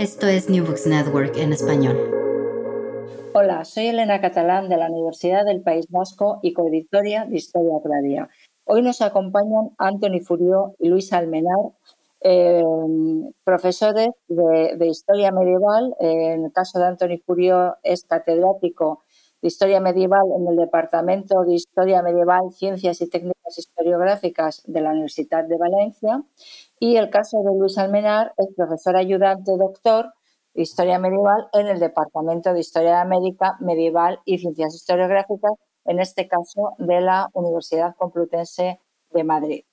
esto es New Books Network en español. Hola, soy Elena Catalán de la Universidad del País Vasco y coeditoria de Historia Agraria. Hoy nos acompañan Anthony Furió y Luis Almenar, eh, profesores de, de, Historia Medieval. En el caso de Anthony Furió es catedrático de Historia Medieval en el Departamento de Historia Medieval, Ciencias y Técnicas Historiográficas de la Universidad de Valencia. Y el caso de Luis Almenar es profesor ayudante doctor de Historia Medieval en el Departamento de Historia de América Medieval y Ciencias Historiográficas, en este caso de la Universidad Complutense de Madrid.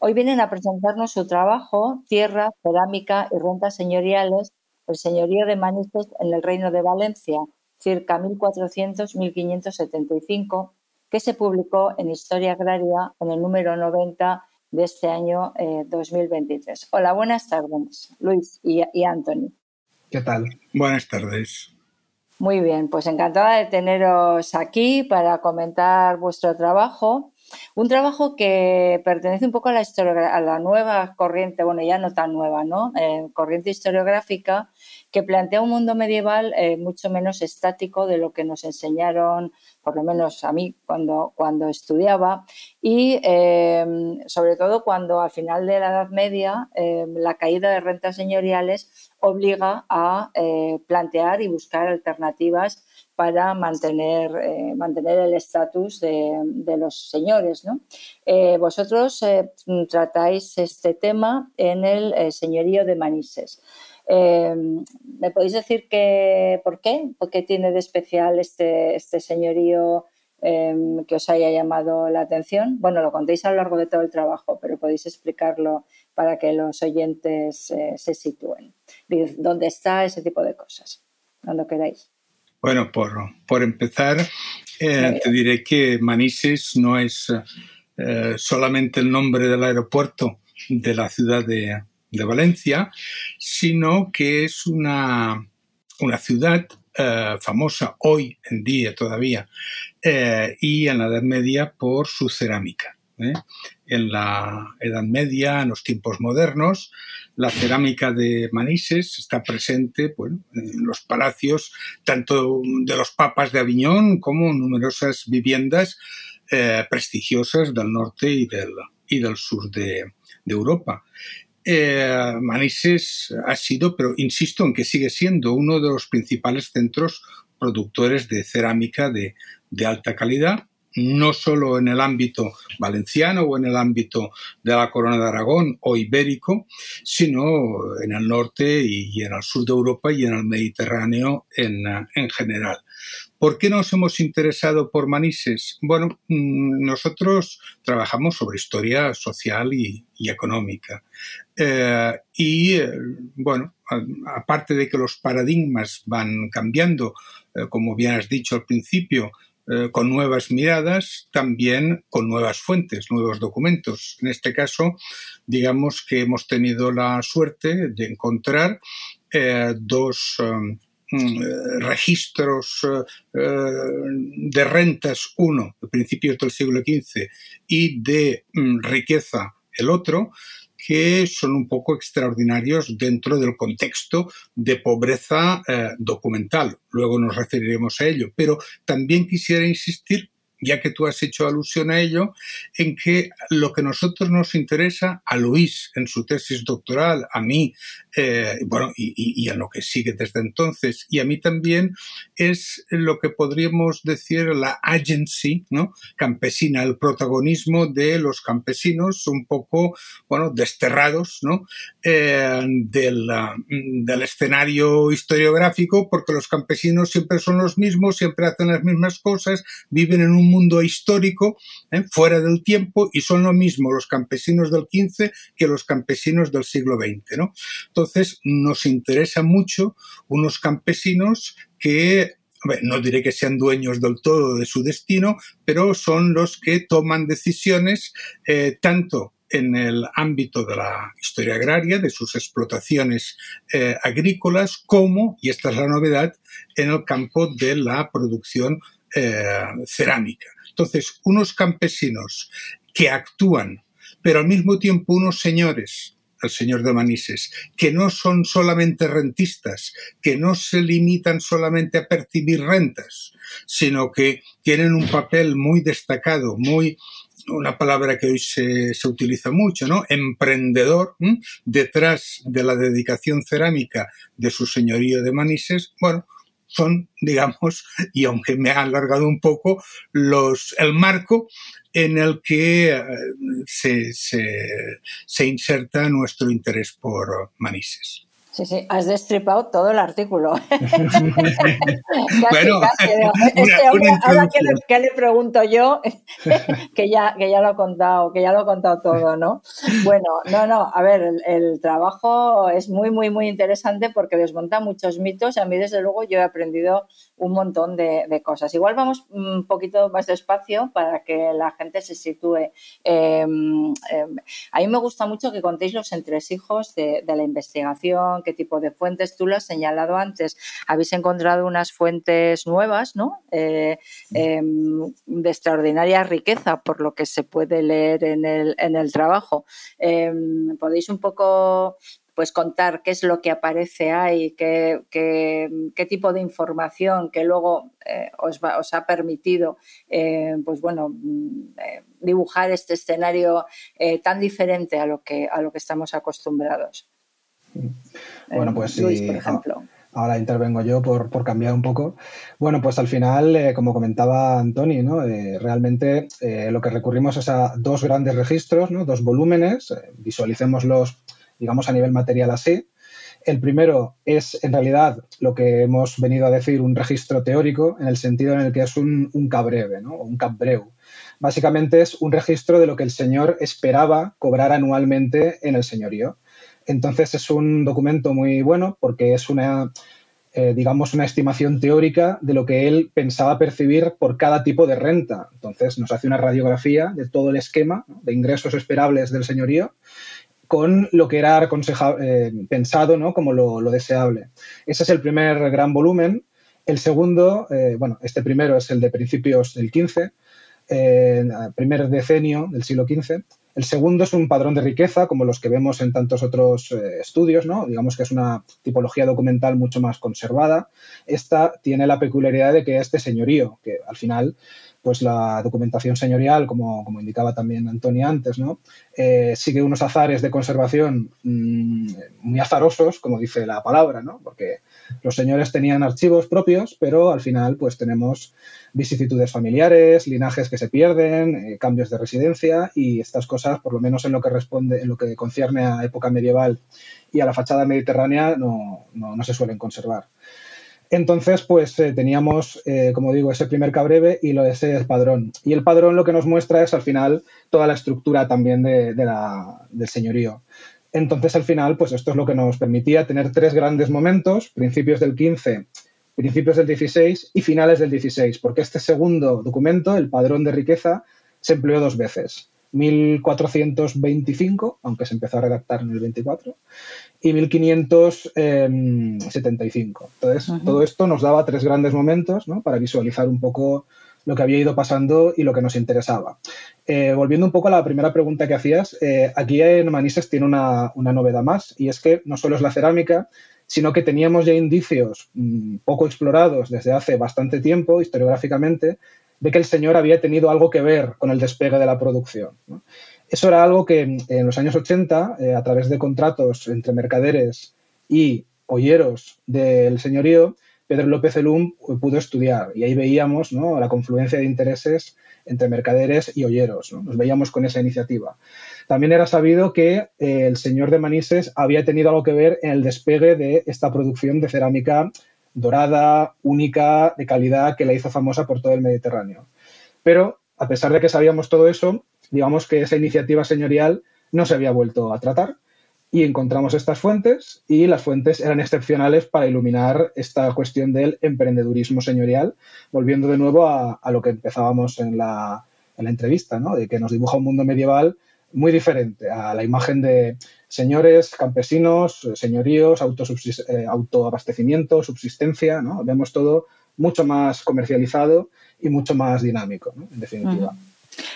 Hoy vienen a presentarnos su trabajo, Tierra, Cerámica y Rentas Señoriales, el señorío de Manises en el Reino de Valencia, circa 1400-1575, que se publicó en Historia Agraria en el número 90 de este año 2023. Eh, Hola, buenas tardes, Luis y, y Anthony. ¿Qué tal? Buenas tardes. Muy bien, pues encantada de teneros aquí para comentar vuestro trabajo. Un trabajo que pertenece un poco a la, a la nueva corriente, bueno, ya no tan nueva, ¿no? Eh, corriente historiográfica que plantea un mundo medieval eh, mucho menos estático de lo que nos enseñaron, por lo menos a mí, cuando, cuando estudiaba, y eh, sobre todo cuando al final de la Edad Media eh, la caída de rentas señoriales obliga a plantear y buscar alternativas para mantener, mantener el estatus de, de, los señores. ¿no? vosotros tratáis este tema en el señorío de Manises. Eh, ¿Me podéis decir que, por qué? ¿Por qué tiene de especial este, este señorío eh, que os haya llamado la atención? Bueno, lo contéis a lo largo de todo el trabajo, pero podéis explicarlo para que los oyentes eh, se sitúen. ¿Dónde está ese tipo de cosas? Cuando queráis. Bueno, por, por empezar, eh, te diré que Manises no es eh, solamente el nombre del aeropuerto de la ciudad de, de Valencia, sino que es una, una ciudad eh, famosa hoy en día todavía eh, y en la Edad Media por su cerámica. ¿eh? En la Edad Media, en los tiempos modernos, la cerámica de Manises está presente bueno, en los palacios tanto de los papas de Aviñón como en numerosas viviendas prestigiosas del norte y del, y del sur de, de Europa. Eh, Manises ha sido, pero insisto en que sigue siendo uno de los principales centros productores de cerámica de, alta calidad, no solo en el ámbito valenciano o en el ámbito de la Corona de Aragón o ibérico, sino en el norte y en el sur de Europa y en el Mediterráneo en general. ¿Por qué nos hemos interesado por Manises? Bueno, mm, nosotros trabajamos sobre historia social y, económica. Eh, y, eh, bueno, aparte de que los paradigmas van cambiando, eh, como bien has dicho al principio, con nuevas miradas, también con nuevas fuentes, nuevos documentos. En este caso, digamos que hemos tenido la suerte de encontrar dos registros eh, de rentas, uno, de principios del siglo XV, y de mm, riqueza, el otro, que son un poco extraordinarios dentro del contexto de pobreza eh, documental. Luego nos referiremos a ello. Pero también quisiera insistir ya que tú has hecho alusión a ello, en que lo que nosotros nos interesa, a Luis en su tesis doctoral, a mí, eh, bueno, y, a lo que sigue desde entonces, y a mí también, es lo que podríamos decir la agency, ¿no? Campesina, el protagonismo de los campesinos un poco, bueno, desterrados, ¿no? Eh, del, del escenario historiográfico, porque los campesinos siempre son los mismos, siempre hacen las mismas cosas, viven en un un mundo histórico, ¿eh? fuera del tiempo, y son lo mismo los campesinos del XV que los campesinos del siglo XX. ¿no? Entonces, nos interesa mucho unos campesinos que no diré que sean dueños del todo de su destino, pero son los que toman decisiones eh, tanto en el ámbito de la historia agraria, de sus explotaciones eh, agrícolas, como, y esta es la novedad, en el campo de la producción eh, cerámica. Entonces, unos campesinos que actúan, pero al mismo tiempo unos señores el señor de Manises, que no son solamente rentistas, que no se limitan solamente a percibir rentas, sino que tienen un papel muy destacado, muy una palabra que hoy se, se utiliza mucho, ¿no? Emprendedor, detrás de la dedicación cerámica de su señorío de Manises, bueno, son, digamos, y aunque me ha alargado un poco, los, el marco en el que eh, se, se, se inserta nuestro interés por Manises. Sí, sí, has destripado todo el artículo. bueno, ahora que le, pregunto yo, que ya, que ya lo he contado, que ya lo he contado todo, ¿no? Bueno, no, no, a ver, el, trabajo es muy, muy, muy interesante porque desmonta muchos mitos. A mí, desde luego, yo he aprendido un montón de, cosas. Igual vamos un poquito más despacio para que la gente se sitúe. Em, em, a mí me gusta mucho que contéis los entresijos de, de la investigación, qué tipo de fuentes. Tú lo has señalado antes. Habéis encontrado unas fuentes nuevas, ¿no? Eh, em, de extraordinaria riqueza, por lo que se puede leer en el, en el trabajo. ¿Podéis un poco pues contar qué es lo que aparece ahí, qué, qué, tipo de información que luego eh, os, os, ha permitido eh, pues bueno, mm, eh, dibujar este escenario tan diferente a lo que, a lo que estamos acostumbrados. Bueno, pues sí. por ejemplo. Ahora intervengo yo por, por, cambiar un poco. Bueno, pues al final, como comentaba Antoni, ¿no? realmente lo que recurrimos es a dos grandes registros, ¿no? dos volúmenes, visualicémoslos digamos a nivel material así. El primero es, en realidad, lo que hemos venido a decir, un registro teórico, en el sentido en el que es un, un cabreve, ¿no? un cabreu. Básicamente es un registro de lo que el señor esperaba cobrar anualmente en el señorío. Entonces es un documento muy bueno porque es una, eh, digamos, una estimación teórica de lo que él pensaba percibir por cada tipo de renta. Entonces nos hace una radiografía de todo el esquema de ingresos esperables del señorío con lo que era eh, pensado ¿no? como lo, deseable. Ese es el primer gran volumen. El segundo, eh, bueno, este primero es el de principios del XV, eh, primer decenio del siglo XV. El segundo es un padrón de riqueza, como los que vemos en tantos otros estudios, ¿no? Digamos que es una tipología documental mucho más conservada. Esta tiene la peculiaridad de que este señorío, que al final pues la documentación señorial, como, indicaba también Antonio antes, ¿no? Eh, sigue unos azares de conservación mm, muy azarosos, como dice la palabra, ¿no? porque los señores tenían archivos propios, pero al final pues tenemos vicisitudes familiares, linajes que se pierden, eh, cambios de residencia y estas cosas, por lo menos en lo que responde, en lo que concierne a época medieval y a la fachada mediterránea, no se suelen conservar. Entonces, pues eh, teníamos, eh, como digo, ese primer cabreve y lo de ese padrón. Y el padrón lo que nos muestra es al final toda la estructura también de, la, del señorío. Entonces, al final, pues esto es lo que nos permitía tener tres grandes momentos, principios del 15, principios del 16 y finales del 16, porque este segundo documento, el padrón de riqueza, se empleó dos veces. 1425, aunque se empezó a redactar en el 24, y 1575. Entonces, todo esto nos daba tres grandes momentos para visualizar un poco lo que había ido pasando y lo que nos interesaba. Eh, volviendo un poco a la primera pregunta que hacías, eh, aquí en Manises tiene una, novedad más y es que no solo es la cerámica, sino que teníamos ya indicios mm, poco explorados desde hace bastante tiempo historiográficamente de que el señor había tenido algo que ver con el despegue de la producción. Eso era algo que en los años 80, eh, a través de contratos entre mercaderes y olleros del señorío, Pedro López Elum pudo estudiar y ahí veíamos la confluencia de intereses entre mercaderes y olleros. Nos veíamos con esa iniciativa. También era sabido que eh, el señor de Manises había tenido algo que ver en el despegue de esta producción de cerámica dorada, única, de calidad, que la hizo famosa por todo el Mediterráneo. Pero a pesar de que sabíamos todo eso, digamos que esa iniciativa señorial no se había vuelto a tratar y encontramos estas fuentes y las fuentes eran excepcionales para iluminar esta cuestión del emprendedurismo señorial, volviendo de nuevo a, lo que empezábamos en la, en la entrevista, ¿no? de que nos dibuja un mundo medieval muy diferente a la imagen de señores, campesinos, señoríos, eh, autoabastecimiento, subsistencia, ¿no? Vemos todo mucho más comercializado y mucho más dinámico, en definitiva.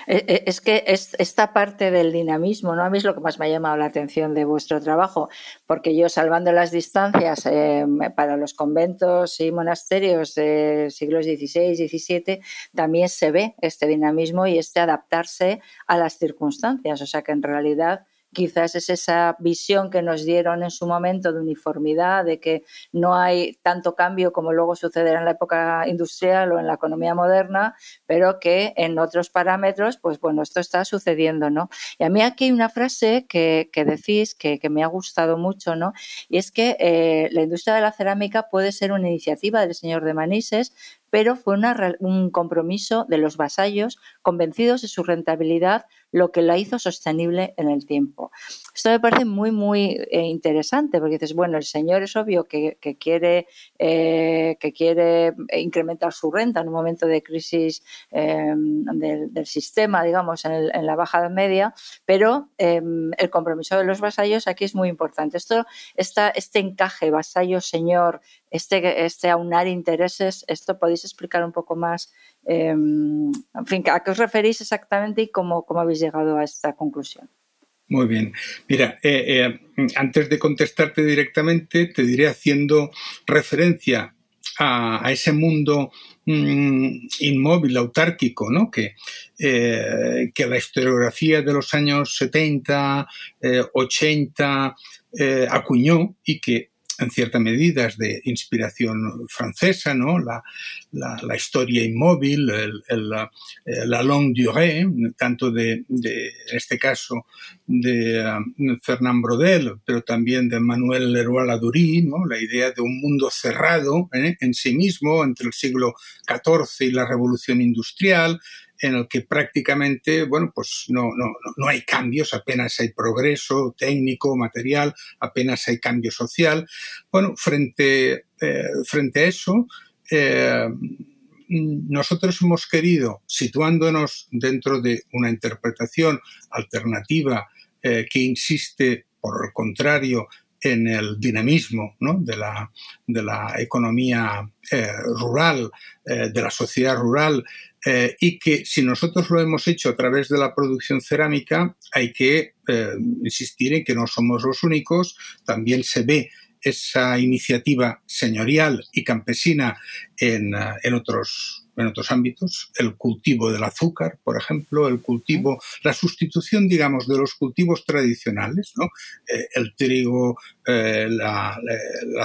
Es que es esta parte del dinamismo, ¿no? A mí es lo que más me ha llamado la atención de vuestro trabajo, porque yo salvando las distancias eh, para los conventos y monasterios de siglos XVI, XVII, también se ve este dinamismo y este adaptarse a las circunstancias. O sea que en realidad quizás es esa visión que nos dieron en su momento de uniformidad, de que no hay tanto cambio como luego sucederá en la época industrial o en la economía moderna, pero que en otros parámetros, pues bueno, esto está sucediendo, ¿no? Y a mí aquí hay una frase que, decís que, me ha gustado mucho, ¿no? Y es que eh, la industria de la cerámica puede ser una iniciativa del señor de Manises, pero fue un compromiso de los vasallos convencidos de su rentabilidad, lo que la hizo sostenible en el tiempo. Esto me parece muy, muy eh, interesante, porque dices, bueno, el señor es obvio que, quiere, que quiere eh, incrementar su renta en un momento de crisis em, del, sistema, digamos, en, la baja media, pero em, el compromiso de los vasallos aquí es muy importante. Esto, este encaje vasallo-señor, este, este aunar intereses, esto podéis explicar un poco más, em, en fin, a qué os referís exactamente y cómo, cómo habéis llegado a esta conclusión. Muy bien. Mira, eh, eh, antes de contestarte directamente, te diré haciendo referencia a, ese mundo mm, inmóvil, autárquico, ¿no? que, eh, que la historiografía de los años 70, 80 acuñó y que en cierta medida es de inspiración francesa, ¿no? La, la, historia inmóvil, el, la, eh, la, longue durée, tanto de, de este caso, de um, Fernand Brodel, pero también de Manuel Leroy-Ladurie, ¿no? La idea de un mundo cerrado ¿eh? en sí mismo entre el siglo XIV y la Revolución Industrial, en el que prácticamente, bueno, pues no, no, no hay cambios, apenas hay progreso técnico, material, apenas hay cambio social. Bueno, frente, eh, frente a eso, eh, nosotros hemos querido, situándonos dentro de una interpretación alternativa eh, que insiste, por el contrario, en el dinamismo de, la, de, la, economía rural, de la sociedad rural, eh, y que si nosotros lo hemos hecho a través de la producción cerámica, hay que eh, insistir en que no somos los únicos, también se ve esa iniciativa señorial y campesina en, eh, en otros en otros ámbitos, el cultivo del azúcar, por ejemplo, el cultivo, la sustitución, digamos, de los cultivos tradicionales, ¿no? Eh, el trigo, eh, la,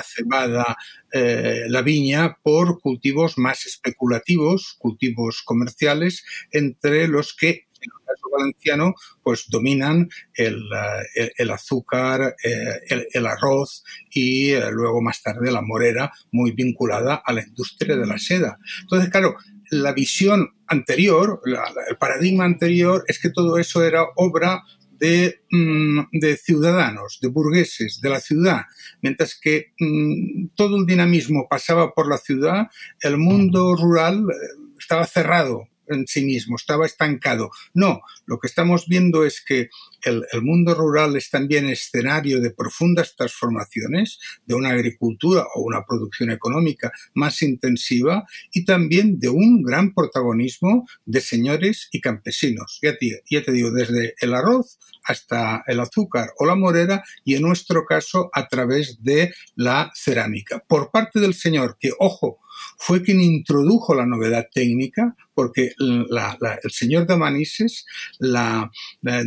cebada, eh, la viña, por cultivos más especulativos, cultivos comerciales, entre los que en el caso valenciano, pues dominan el, azúcar, el, arroz y luego más tarde la morera, muy vinculada a la industria de la seda. Entonces, claro, la visión anterior, el paradigma anterior, es que todo eso era obra de, mm, ciudadanos, de burgueses, de la ciudad, mientras que mm, todo el dinamismo pasaba por la ciudad, el mundo rural eh, estaba cerrado en sí mismo, estaba estancado. No, lo que estamos viendo es que el, mundo rural es también escenario de profundas transformaciones, de una agricultura o una producción económica más intensiva y también de un gran protagonismo de señores y campesinos. Ya te, ya te digo, desde el arroz hasta el azúcar o la morera y en nuestro caso a través de la cerámica. Por parte del señor, que ojo, fue quien introdujo la novedad técnica, porque el señor de Manises, la,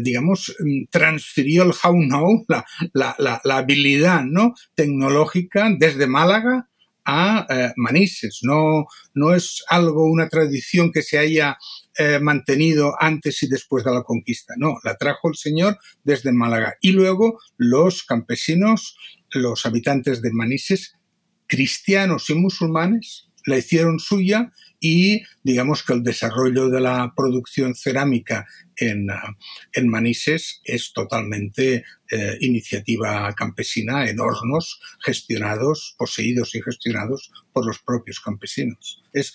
digamos, transfirió el how-know, la, habilidad ¿no? tecnológica desde Málaga a eh, Manises. No, no es algo, una tradición que se haya eh, mantenido antes y después de la conquista. No, la trajo el señor desde Málaga. Y luego los campesinos, los habitantes de Manises, cristianos y musulmanes, la hicieron suya y digamos que el desarrollo de la producción cerámica en, en Manises es totalmente eh, iniciativa campesina en hornos gestionados, poseídos y gestionados por los propios campesinos. Es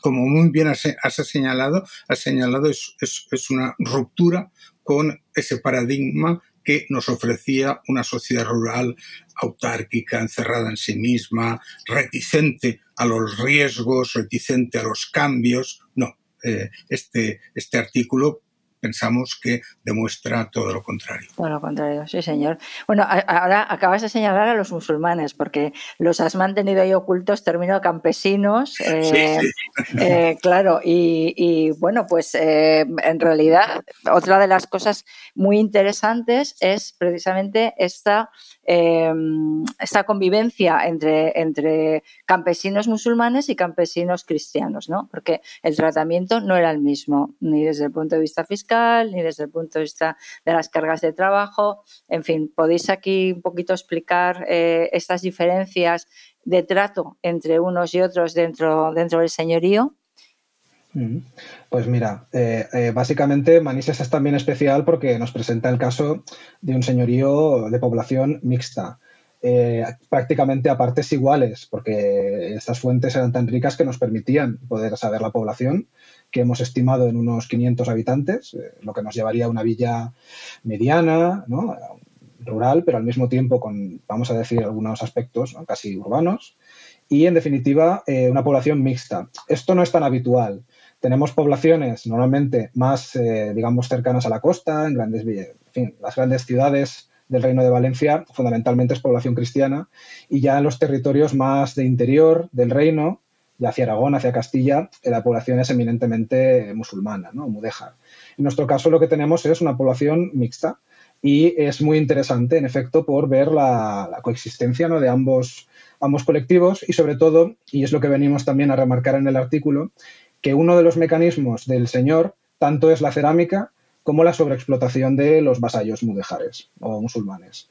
como muy bien has, señalado, has señalado es, es una ruptura con ese paradigma que nos ofrecía una sociedad rural autárquica, encerrada en sí misma, reticente a los riesgos, reticente a los cambios. No, eh, este, este artículo pensamos que demuestra todo lo contrario. Todo lo contrario, sí, señor. Bueno, ahora acabas de señalar a los musulmanes, porque los has mantenido ahí ocultos, término campesinos. Eh, eh, claro, y, bueno, pues eh, en realidad otra de las cosas muy interesantes es precisamente esta, esta convivencia entre, entre campesinos musulmanes y campesinos cristianos, ¿no? Porque el tratamiento no era el mismo, ni desde el punto de vista fiscal, ni desde el punto de vista de las cargas de trabajo. En fin, ¿podéis aquí un poquito explicar eh, estas diferencias de trato entre unos y otros dentro, dentro del señorío? Pues mira, eh, eh, básicamente Manises es también especial porque nos presenta el caso de un señorío de población mixta. Prácticamente a partes iguales, porque estas fuentes eran tan ricas que nos permitían poder saber la población que hemos estimado en unos 500 habitantes, eh, lo que nos llevaría a una villa mediana, rural, pero al mismo tiempo con, vamos a decir, algunos aspectos casi urbanos. Y, en definitiva, eh, una población mixta. Esto no es tan habitual. Tenemos poblaciones normalmente más, eh, digamos, cercanas a la costa, en las grandes ciudades del Reino de Valencia fundamentalmente es población cristiana y ya en los territorios más de interior del reino y hacia Aragón, hacia Castilla, la población es eminentemente musulmana, ¿no? mudéjar. En nuestro caso lo que tenemos es una población mixta y es muy interesante, en efecto, por ver la, coexistencia ¿no? de ambos, ambos colectivos y sobre todo, y es lo que venimos también a remarcar en el artículo, que uno de los mecanismos del señor tanto es la cerámica como la sobreexplotación de los vasallos mudéjares o musulmanes.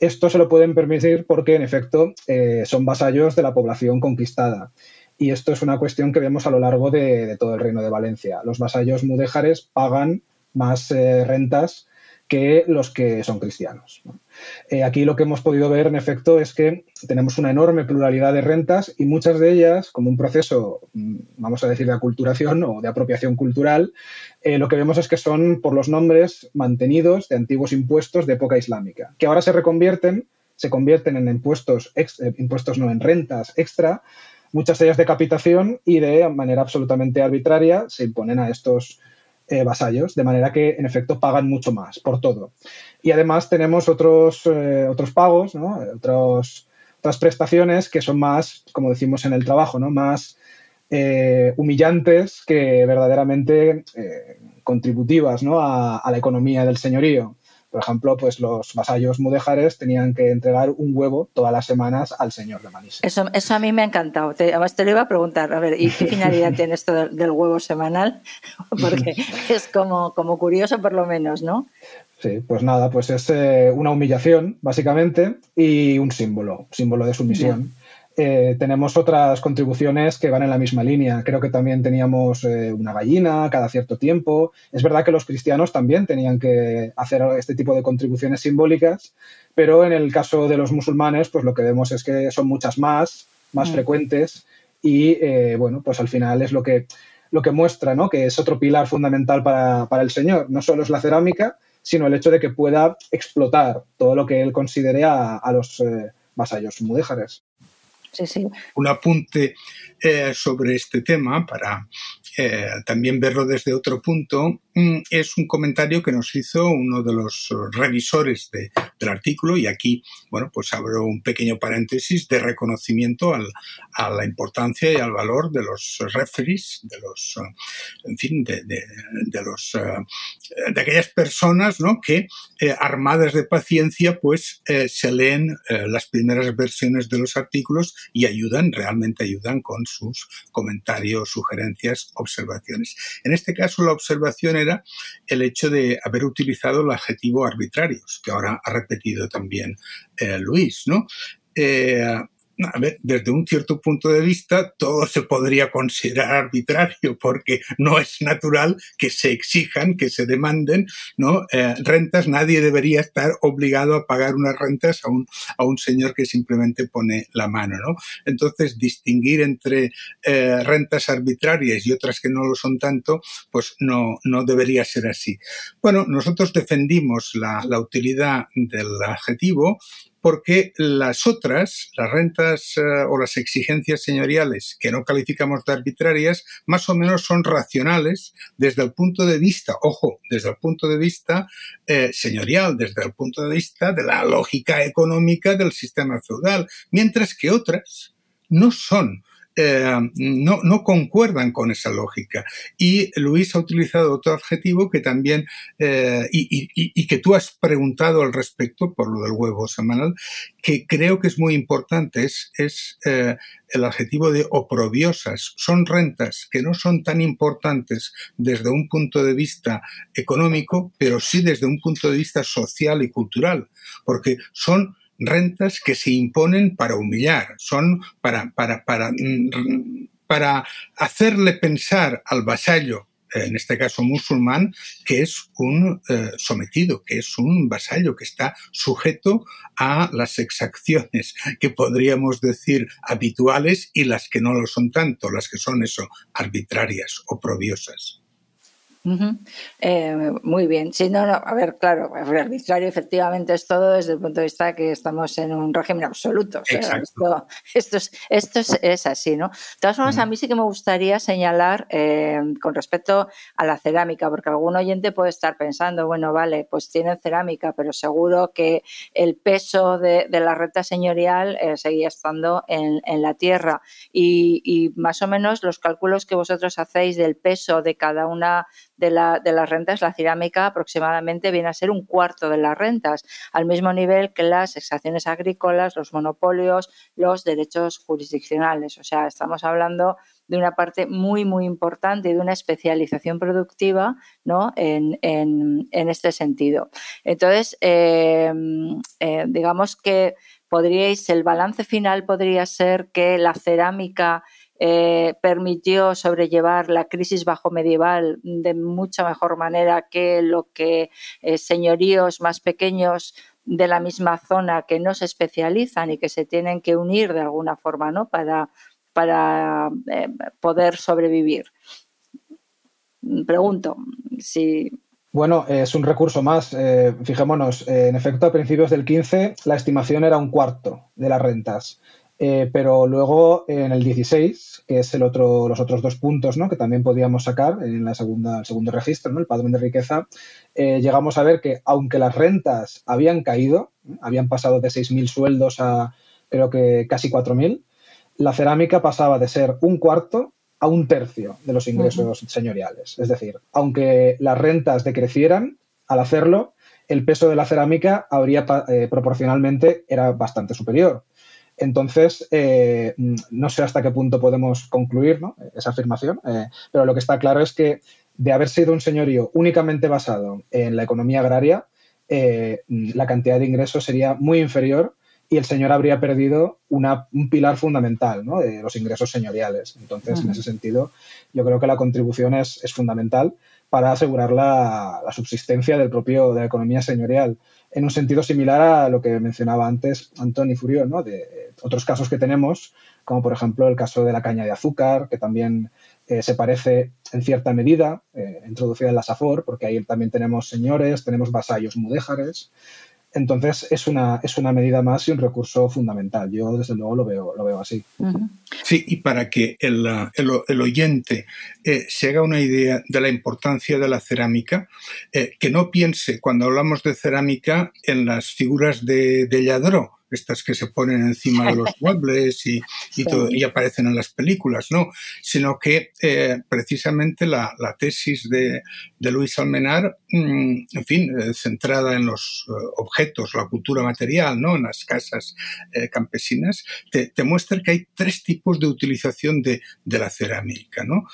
Esto se lo pueden permitir porque, en efecto, eh, son vasallos de la población conquistada y esto es una cuestión que vemos a lo largo de, todo el reino de Valencia. Los vasallos mudéjares pagan más eh, rentas que los que son cristianos. Eh, aquí lo que hemos podido ver, en efecto, es que tenemos una enorme pluralidad de rentas y muchas de ellas, como un proceso, mm, vamos a decir, de aculturación o de apropiación cultural, eh, lo que vemos es que son por los nombres mantenidos de antiguos impuestos de época islámica, que ahora se reconvierten, se convierten en impuestos, impuestos no en rentas extra, muchas de ellas de capitación y de manera absolutamente arbitraria se imponen a estos eh, vasallos, de manera que en efecto pagan mucho más por todo. Y además tenemos otros, eh, otros pagos, otros, otras prestaciones que son más, como decimos en el trabajo, ¿no? más eh, humillantes que verdaderamente contributivas a, a, la economía del señorío. Por ejemplo, pues los vasallos mudéjares tenían que entregar un huevo todas las semanas al señor de Manís. Eso, eso a mí me ha encantado. Te, además te lo iba a preguntar, a ver, ¿y qué finalidad tiene esto del, huevo semanal? Porque es como, como curioso por lo menos, ¿no? Sí, pues nada, pues es eh, una humillación, básicamente, y un símbolo, símbolo de sumisión. Eh, tenemos otras contribuciones que van en la misma línea. Creo que también teníamos eh, una gallina cada cierto tiempo. Es verdad que los cristianos también tenían que hacer este tipo de contribuciones simbólicas, pero en el caso de los musulmanes, pues lo que vemos es que son muchas más, más mm. frecuentes y, eh, bueno, pues al final es lo que, lo que muestra, ¿no? Que es otro pilar fundamental para, el Señor. No solo es la cerámica, sino el hecho de que pueda explotar todo lo que él considere a, a los vasallos mudéjares. Un apunte eh, sobre este tema para eh, también verlo desde otro punto es un comentario que nos hizo uno de los revisores del artículo y aquí, bueno, pues abro un pequeño paréntesis de reconocimiento a la importancia y al valor de los referees, de los, eh, en fin, de, eh, de aquellas personas, ¿no? Que eh, armadas de paciencia, pues se leen las primeras versiones de los artículos y ayudan, realmente ayudan con sus comentarios, sugerencias, observaciones. En este caso, la observación el hecho de haber utilizado el adjetivo arbitrarios, que ahora ha repetido también eh, Luis, ¿no? Eh, a ver, desde un cierto punto de vista, todo se podría considerar arbitrario porque no es natural que se exijan, que se demanden, ¿no? Eh, rentas, nadie debería estar obligado a pagar unas rentas a un, señor que simplemente pone la mano, ¿no? Entonces, distinguir entre eh, rentas arbitrarias y otras que no lo son tanto, pues no, debería ser así. Bueno, nosotros defendimos la utilidad del adjetivo porque las otras, las rentas eh, o las exigencias señoriales que no calificamos de arbitrarias, más o menos son racionales desde el punto de vista, ojo, desde el punto de vista eh, señorial, desde el punto de vista de la lógica económica del sistema feudal, mientras que otras no son eh, no, concuerdan con esa lógica. Y Luis ha utilizado otro adjetivo que también, eh, y, que tú has preguntado al respecto por lo del huevo semanal, que creo que es muy importante, es, es eh, el adjetivo de oprobiosas. Son rentas que no son tan importantes desde un punto de vista económico, pero sí desde un punto de vista social y cultural, porque son rentas que se imponen para humillar, son para, para, para, mm, para hacerle pensar al vasallo, en este caso musulmán, que es un eh, sometido, que es un vasallo, que está sujeto a las exacciones que podríamos decir habituales y las que no lo son tanto, las que son eso, arbitrarias o. Eh, muy bien. Sí, no, no, a ver, claro, el arbitrario efectivamente es todo desde el punto de vista que estamos en un régimen absoluto. esto, esto, es, esto es, así, ¿no? De todas formas, a mí sí que me gustaría señalar eh, con respecto a la cerámica, porque algún oyente puede estar pensando, bueno, vale, pues tienen cerámica, pero seguro que el peso de, la renta señorial eh, seguía estando en, la tierra. Y, y más o menos los cálculos que vosotros hacéis del peso de cada una de, la, de las rentas, la cerámica aproximadamente viene a ser un cuarto de las rentas, al mismo nivel que las exacciones agrícolas, los monopolios, los derechos jurisdiccionales. O sea, estamos hablando de una parte muy, muy importante y de una especialización productiva ¿no? en, en, en este sentido. Entonces, eh, eh, digamos que podríais, el balance final podría ser que la cerámica eh, permitió sobrellevar la crisis bajo medieval de mucha mejor manera que lo que eh, señoríos más pequeños de la misma zona que no se especializan y que se tienen que unir de alguna forma ¿no? para, para eh, poder sobrevivir. Pregunto si bueno, es un recurso más. fijémonos, en efecto, a principios del 15 la estimación era un cuarto de las rentas. Eh, pero luego en el 16, que es el otro, los otros dos puntos ¿no? que también podíamos sacar en la segunda, el segundo registro, ¿no? el padrón de riqueza, eh, llegamos a ver que aunque las rentas habían caído, habían pasado de 6.000 sueldos a creo que casi 4.000, la cerámica pasaba de ser un cuarto a un tercio de los ingresos señoriales. Es decir, aunque las rentas decrecieran, al hacerlo, el peso de la cerámica habría eh, proporcionalmente era bastante superior. Entonces, eh, no sé hasta qué punto podemos concluir esa afirmación, eh, pero lo que está claro es que de haber sido un señorío únicamente basado en la economía agraria, eh, la cantidad de ingresos sería muy inferior y el señor habría perdido un pilar fundamental de los ingresos señoriales. Entonces, en ese sentido, yo creo que la contribución es, fundamental para asegurar la, la, subsistencia del propio, de la economía señorial en un sentido similar a lo que mencionaba antes Antoni Furió, ¿no? de otros casos que tenemos, como por ejemplo el caso de la caña de azúcar, que también eh, se parece en cierta medida, eh, introducida en la SAFOR, porque ahí también tenemos señores, tenemos vasallos mudéjares, entonces es una, es una medida más y un recurso fundamental. Yo desde luego lo veo, lo veo así. Sí, y para que el, el, oyente eh, se haga una idea de la importancia de la cerámica, eh, que no piense cuando hablamos de cerámica en las figuras de, de Lladró, estas que se ponen encima de los muebles y, y, aparecen en las películas, ¿no? Sino que eh, precisamente la, tesis de, Luis Almenar, mm, en fin, eh, centrada en los eh, objetos, la cultura material, ¿no? En las casas campesinas, te, muestra que hay tres tipos de utilización de, de la cerámica, ¿no?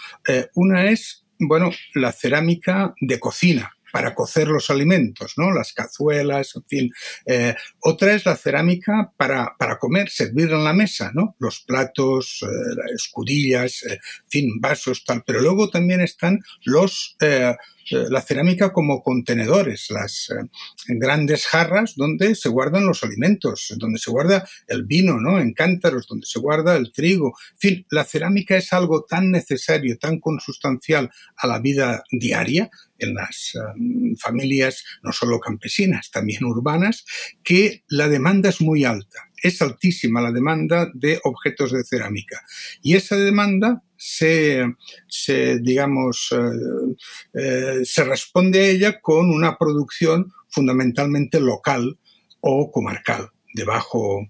una es, bueno, la cerámica de cocina, para cocer los alimentos, ¿no? Las cazuelas, en fin. Eh, otra es la cerámica para, para comer, servir en la mesa, ¿no? Los platos, eh, escudillas, en fin, vasos, tal. Pero luego también están los eh, la cerámica como contenedores, las eh, grandes jarras donde se guardan los alimentos, donde se guarda el vino, ¿no? En cántaros, donde se guarda el trigo. En fin, la cerámica es algo tan necesario, tan consustancial a la vida diaria en las eh, familias, no solo campesinas, también urbanas, que la demanda es muy alta. Es altísima la demanda de objetos de cerámica. Y esa demanda se, digamos, eh, eh, se responde a ella con una producción fundamentalmente local o comarcal, de bajo,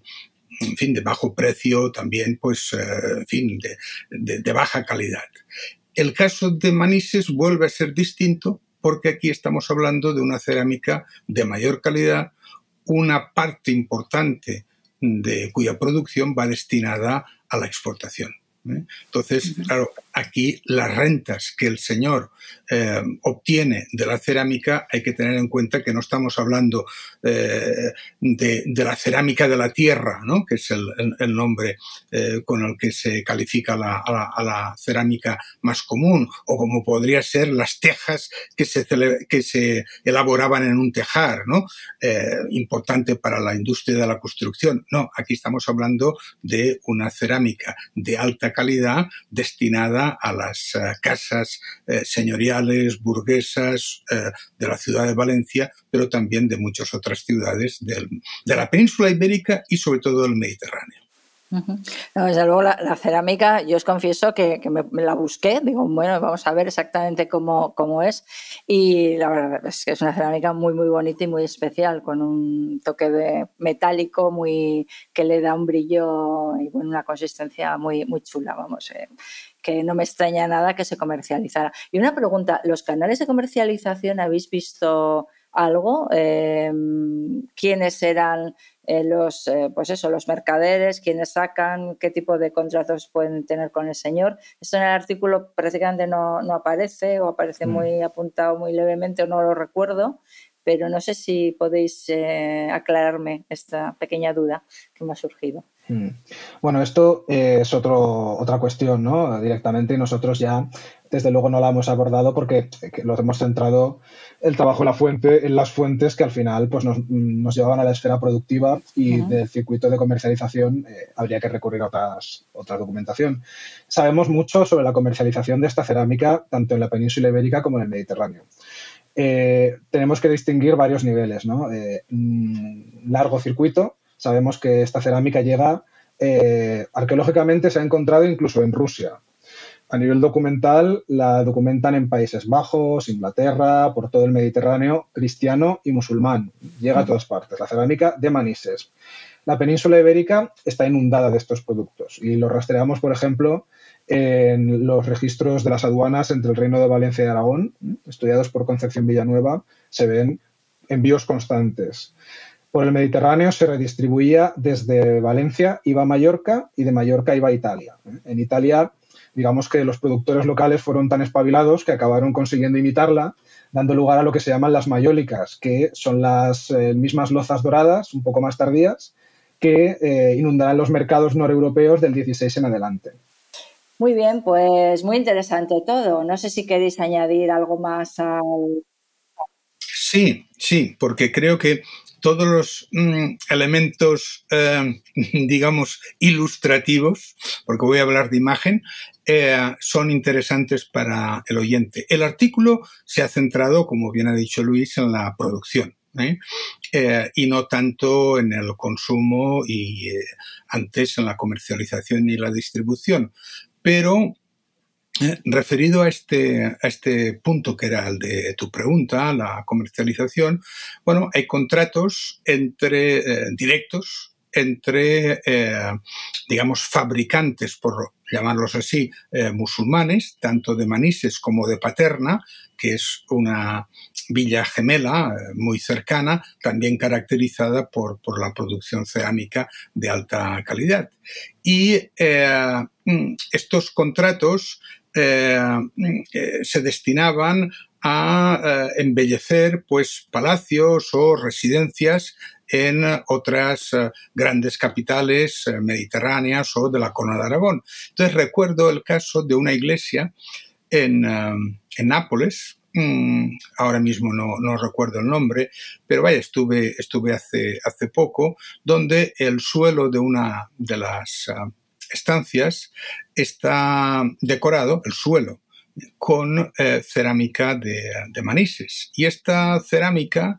en fin, de bajo precio, también, pues, eh, en fin, de, de baja calidad. El caso de Manises vuelve a ser distinto porque aquí estamos hablando de una cerámica de mayor calidad, una parte importante de cuya producción va destinada a la exportación. ¿Eh? Entonces, claro, aquí las rentas que el señor eh, obtiene de la cerámica hay que tener en cuenta que no estamos hablando eh, de, la cerámica de la tierra, ¿no? que es el, nombre con el que se califica a, la, cerámica más común, o como podría ser las tejas que se, elaboraban en un tejar, importante para la industria de la construcción. No, aquí estamos hablando de una cerámica de alta calidad destinada a las eh, casas eh, señoriales, burguesas eh, de la ciudad de Valencia, pero también de muchas otras ciudades de la península ibérica y sobre todo del Mediterráneo. Desde luego la, cerámica, yo os confieso que, me, la busqué, digo, bueno, vamos a ver exactamente cómo, cómo, es y la verdad es que es una cerámica muy muy bonita y muy especial, con un toque de metálico muy que le da un brillo y una consistencia muy, muy chula, vamos. Eh, que no me extraña nada que se comercializara. Y una pregunta, ¿los canales de comercialización habéis visto algo? Eh, ¿Quiénes eran eh, los, eh, pues eso, los mercaderes, quienes sacan, qué tipo de contratos pueden tener con el señor. Esto en el artículo prácticamente no, no aparece o aparece mm. muy apuntado muy levemente o no lo recuerdo, pero no sé si podéis eh, aclararme esta pequeña duda que me ha surgido. Mm. Bueno, esto es otro, otra cuestión, ¿no? Directamente nosotros ya, desde luego, no la hemos abordado porque lo hemos centrado el trabajo en la fuente, en las fuentes que al final pues, nos, nos llevaban a la esfera productiva y del circuito de comercialización eh, habría que recurrir a otras, otra documentación. Sabemos mucho sobre la comercialización de esta cerámica tanto en la península ibérica como en el Mediterráneo. Eh, tenemos que distinguir varios niveles. ¿no? Eh, mm, largo circuito, sabemos que esta cerámica llega, arqueológicamente se ha encontrado incluso en Rusia, a nivel documental la documentan en Países Bajos, Inglaterra, por todo el Mediterráneo, cristiano y musulmán. Llega a todas partes. La cerámica de Manises. La península ibérica está inundada de estos productos y los rastreamos, por ejemplo, en los registros de las aduanas entre el Reino de Valencia y Aragón, estudiados por Concepción Villanueva, se ven envíos constantes. Por el Mediterráneo se redistribuía desde Valencia, iba a Mallorca y de Mallorca iba a Italia. En Italia digamos que los productores locales fueron tan espabilados que acabaron consiguiendo imitarla, dando lugar a lo que se llaman las mayólicas, que son las eh, mismas lozas doradas, un poco más tardías, que eh, inundarán los mercados noreuropeos del 16 en adelante. Muy bien, pues muy interesante todo. No sé si queréis añadir algo más al... Sí, sí, porque creo que todos los mm, elementos, eh, digamos, ilustrativos, porque voy a hablar de imagen, eh, son interesantes para el oyente. El artículo se ha centrado, como bien ha dicho Luis, en la producción. ¿eh? y no tanto en el consumo y antes en la comercialización y la distribución. Pero referido a este, a este punto que era el de tu pregunta, la comercialización, bueno, hay contratos entre eh, directos entre, eh, digamos, fabricantes, por llamarlos así, eh, musulmanes, tanto de Manises como de Paterna, que es una villa gemela muy cercana, también caracterizada por, la producción cerámica de alta calidad. Y mm, estos contratos eh, eh, se destinaban a eh, embellecer pues palacios o residencias en otras eh, grandes capitales eh, mediterráneas o de la Cona de Aragón. Entonces recuerdo el caso de una iglesia en, en Nápoles, mm, ahora mismo no, recuerdo el nombre, pero vaya, estuve, estuve hace, hace poco, donde el suelo de una de las estancias está decorado, el suelo, con eh, cerámica de, Manises. Y esta cerámica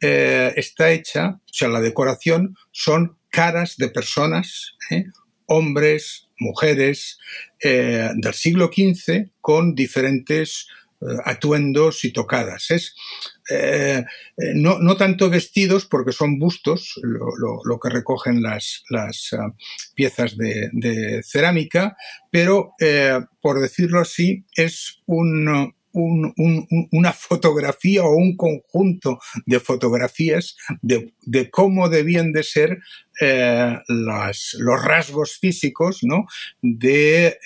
eh, está hecha, o sea, la decoración son caras de personas, ¿eh? hombres, mujeres, del siglo XV con diferentes atuendos y tocadas. Es eh, eh, no, no, tanto vestidos, porque son bustos, lo, que recogen las, las ah, piezas de, cerámica, pero, eh, por decirlo así, es un, una fotografía o un conjunto de fotografías de, de cómo debían de ser los rasgos físicos ¿no? de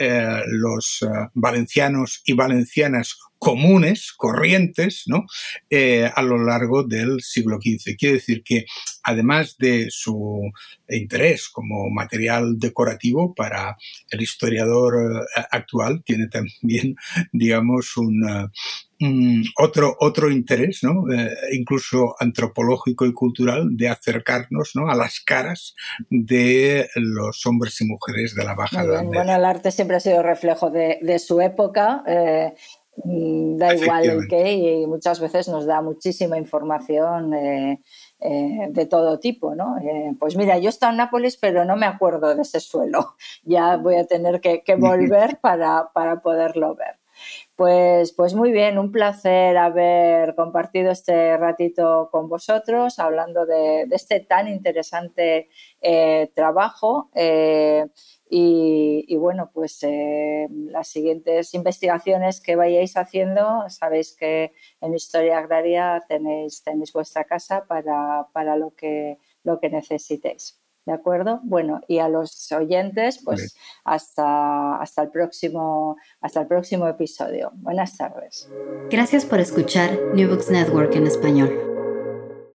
los valencianos y valencianas comunes, corrientes, ¿no? Eh, a lo largo del siglo XV. Quiere decir que, además de su interés como material decorativo para el historiador eh, actual, tiene también, digamos, un, otro, otro interés, ¿no? Eh, incluso antropológico y cultural, de acercarnos ¿no? a las caras de los hombres y mujeres de la Baja Edad Bueno, el arte siempre ha sido reflejo de, de su época. Da igual el qué y muchas veces nos da muchísima información eh, eh, de todo tipo, ¿no? Eh, pues mira, yo he estado en Nápoles, pero no me acuerdo de ese suelo. Ya voy a tener que, volver para, poderlo ver. Pues, pues muy bien, un placer haber compartido este ratito con vosotros, hablando de, de este tan interesante trabajo. Y, bueno, pues eh, las siguientes investigaciones que vayáis haciendo, sabéis que en Historia Agraria tenéis, tenéis vuestra casa para, para lo, que, lo que necesitéis. ¿De acuerdo? Bueno, y a los oyentes, pues hasta, hasta, el próximo, hasta el próximo episodio. Buenas tardes. Gracias por escuchar New Books Network en español.